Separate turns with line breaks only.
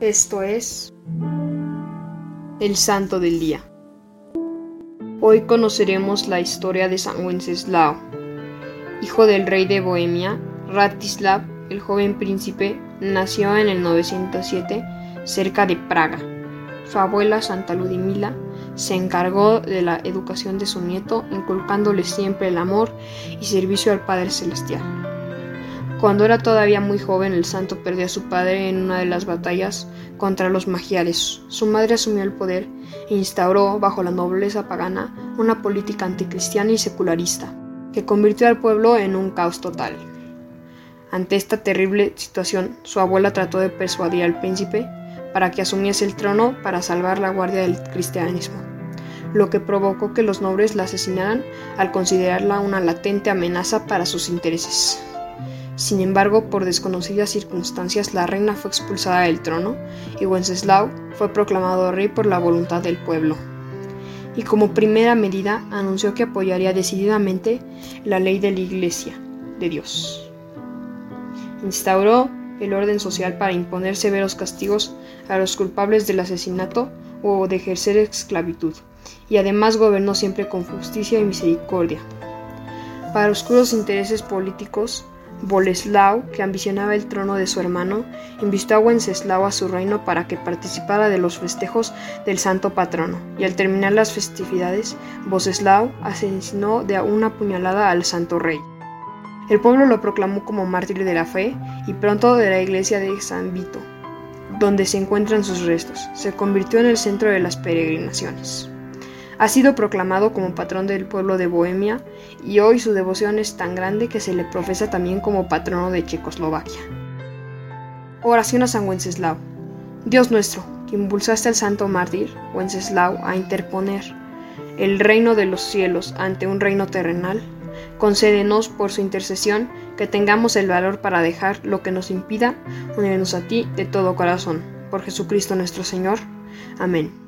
Esto es el Santo del Día. Hoy conoceremos la historia de San Wenceslao, hijo del rey de Bohemia, Ratislav, el joven príncipe, nació en el 907 cerca de Praga. Su abuela, Santa Ludmila, se encargó de la educación de su nieto, inculcándole siempre el amor y servicio al Padre Celestial. Cuando era todavía muy joven, el santo perdió a su padre en una de las batallas contra los magiares. Su madre asumió el poder e instauró, bajo la nobleza pagana, una política anticristiana y secularista, que convirtió al pueblo en un caos total. Ante esta terrible situación, su abuela trató de persuadir al príncipe para que asumiese el trono para salvar la guardia del cristianismo, lo que provocó que los nobles la asesinaran al considerarla una latente amenaza para sus intereses. Sin embargo, por desconocidas circunstancias, la reina fue expulsada del trono y Wenceslao fue proclamado rey por la voluntad del pueblo. Y como primera medida anunció que apoyaría decididamente la ley de la Iglesia de Dios. Instauró el orden social para imponer severos castigos a los culpables del asesinato o de ejercer esclavitud, y además gobernó siempre con justicia y misericordia. Para oscuros intereses políticos, Boleslao, que ambicionaba el trono de su hermano, invitó a Wenceslao a su reino para que participara de los festejos del santo patrono, y al terminar las festividades, Boleslao asesinó de una puñalada al santo rey. El pueblo lo proclamó como mártir de la fe y pronto de la iglesia de San Vito, donde se encuentran sus restos. Se convirtió en el centro de las peregrinaciones. Ha sido proclamado como patrón del pueblo de Bohemia y hoy su devoción es tan grande que se le profesa también como patrono de Checoslovaquia. Oración a San Wenceslao. Dios nuestro, que impulsaste al santo mártir Wenceslao a interponer el reino de los cielos ante un reino terrenal, concédenos por su intercesión que tengamos el valor para dejar lo que nos impida unirnos a ti de todo corazón. Por Jesucristo nuestro Señor. Amén.